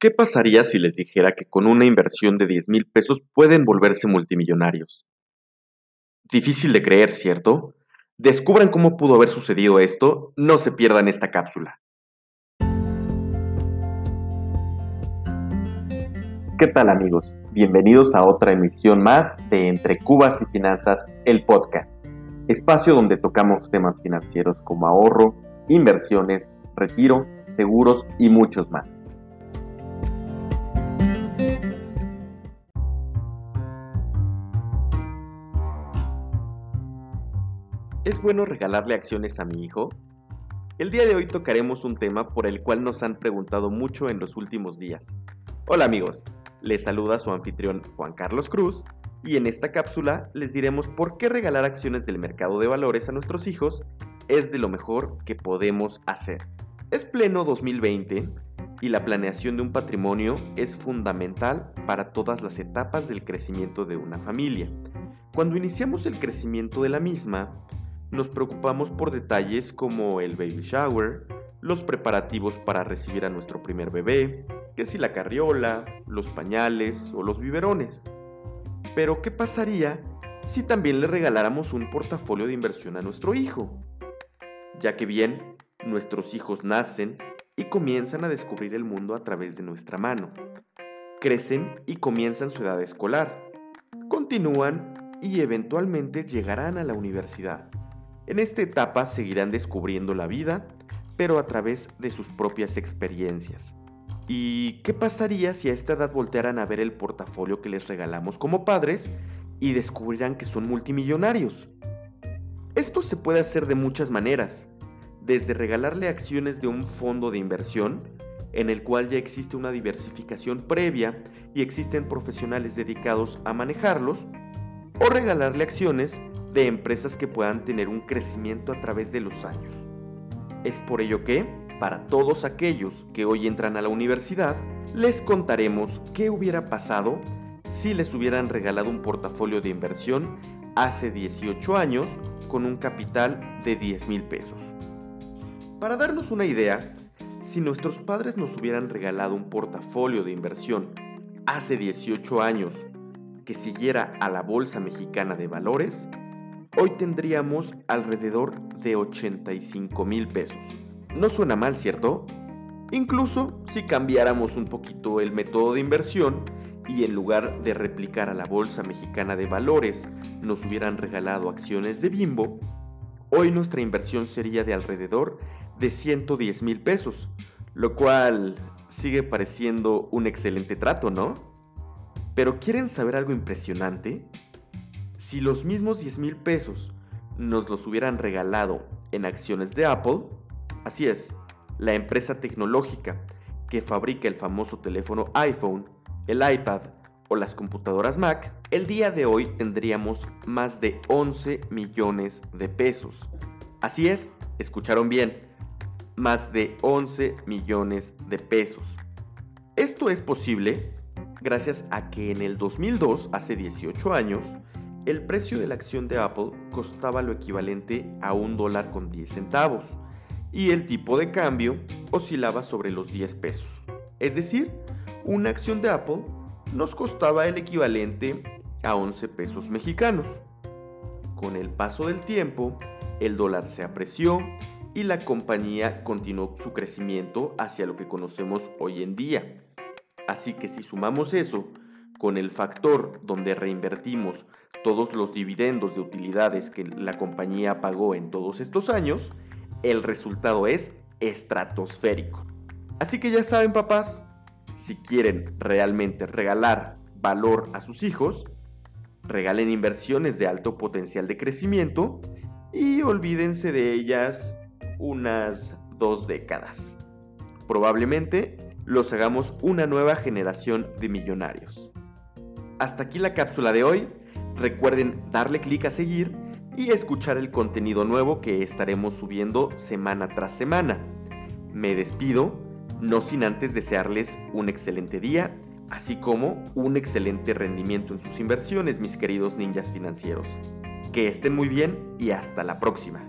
¿Qué pasaría si les dijera que con una inversión de 10 mil pesos pueden volverse multimillonarios? Difícil de creer, ¿cierto? Descubran cómo pudo haber sucedido esto, no se pierdan esta cápsula. ¿Qué tal amigos? Bienvenidos a otra emisión más de Entre Cubas y Finanzas, el podcast, espacio donde tocamos temas financieros como ahorro, inversiones, retiro, seguros y muchos más. ¿Es bueno regalarle acciones a mi hijo? El día de hoy tocaremos un tema por el cual nos han preguntado mucho en los últimos días. Hola amigos, les saluda su anfitrión Juan Carlos Cruz y en esta cápsula les diremos por qué regalar acciones del mercado de valores a nuestros hijos es de lo mejor que podemos hacer. Es pleno 2020 y la planeación de un patrimonio es fundamental para todas las etapas del crecimiento de una familia. Cuando iniciamos el crecimiento de la misma, nos preocupamos por detalles como el baby shower, los preparativos para recibir a nuestro primer bebé, que si la carriola, los pañales o los biberones. Pero ¿qué pasaría si también le regaláramos un portafolio de inversión a nuestro hijo? Ya que bien, nuestros hijos nacen y comienzan a descubrir el mundo a través de nuestra mano. Crecen y comienzan su edad escolar. Continúan y eventualmente llegarán a la universidad. En esta etapa seguirán descubriendo la vida, pero a través de sus propias experiencias. ¿Y qué pasaría si a esta edad voltearan a ver el portafolio que les regalamos como padres y descubrirán que son multimillonarios? Esto se puede hacer de muchas maneras, desde regalarle acciones de un fondo de inversión, en el cual ya existe una diversificación previa y existen profesionales dedicados a manejarlos, o regalarle acciones de empresas que puedan tener un crecimiento a través de los años. Es por ello que, para todos aquellos que hoy entran a la universidad, les contaremos qué hubiera pasado si les hubieran regalado un portafolio de inversión hace 18 años con un capital de 10 mil pesos. Para darnos una idea, si nuestros padres nos hubieran regalado un portafolio de inversión hace 18 años que siguiera a la Bolsa Mexicana de Valores, hoy tendríamos alrededor de 85 mil pesos. No suena mal, ¿cierto? Incluso si cambiáramos un poquito el método de inversión y en lugar de replicar a la Bolsa Mexicana de Valores nos hubieran regalado acciones de Bimbo, hoy nuestra inversión sería de alrededor de 110 mil pesos, lo cual sigue pareciendo un excelente trato, ¿no? Pero ¿quieren saber algo impresionante? Si los mismos 10 mil pesos nos los hubieran regalado en acciones de Apple, así es, la empresa tecnológica que fabrica el famoso teléfono iPhone, el iPad o las computadoras Mac, el día de hoy tendríamos más de 11 millones de pesos. Así es, escucharon bien, más de 11 millones de pesos. Esto es posible gracias a que en el 2002, hace 18 años, el precio de la acción de Apple costaba lo equivalente a un dólar con 10 centavos y el tipo de cambio oscilaba sobre los 10 pesos. Es decir, una acción de Apple nos costaba el equivalente a 11 pesos mexicanos. Con el paso del tiempo, el dólar se apreció y la compañía continuó su crecimiento hacia lo que conocemos hoy en día. Así que si sumamos eso con el factor donde reinvertimos todos los dividendos de utilidades que la compañía pagó en todos estos años, el resultado es estratosférico. Así que ya saben papás, si quieren realmente regalar valor a sus hijos, regalen inversiones de alto potencial de crecimiento y olvídense de ellas unas dos décadas. Probablemente los hagamos una nueva generación de millonarios. Hasta aquí la cápsula de hoy. Recuerden darle clic a seguir y escuchar el contenido nuevo que estaremos subiendo semana tras semana. Me despido, no sin antes desearles un excelente día, así como un excelente rendimiento en sus inversiones, mis queridos ninjas financieros. Que estén muy bien y hasta la próxima.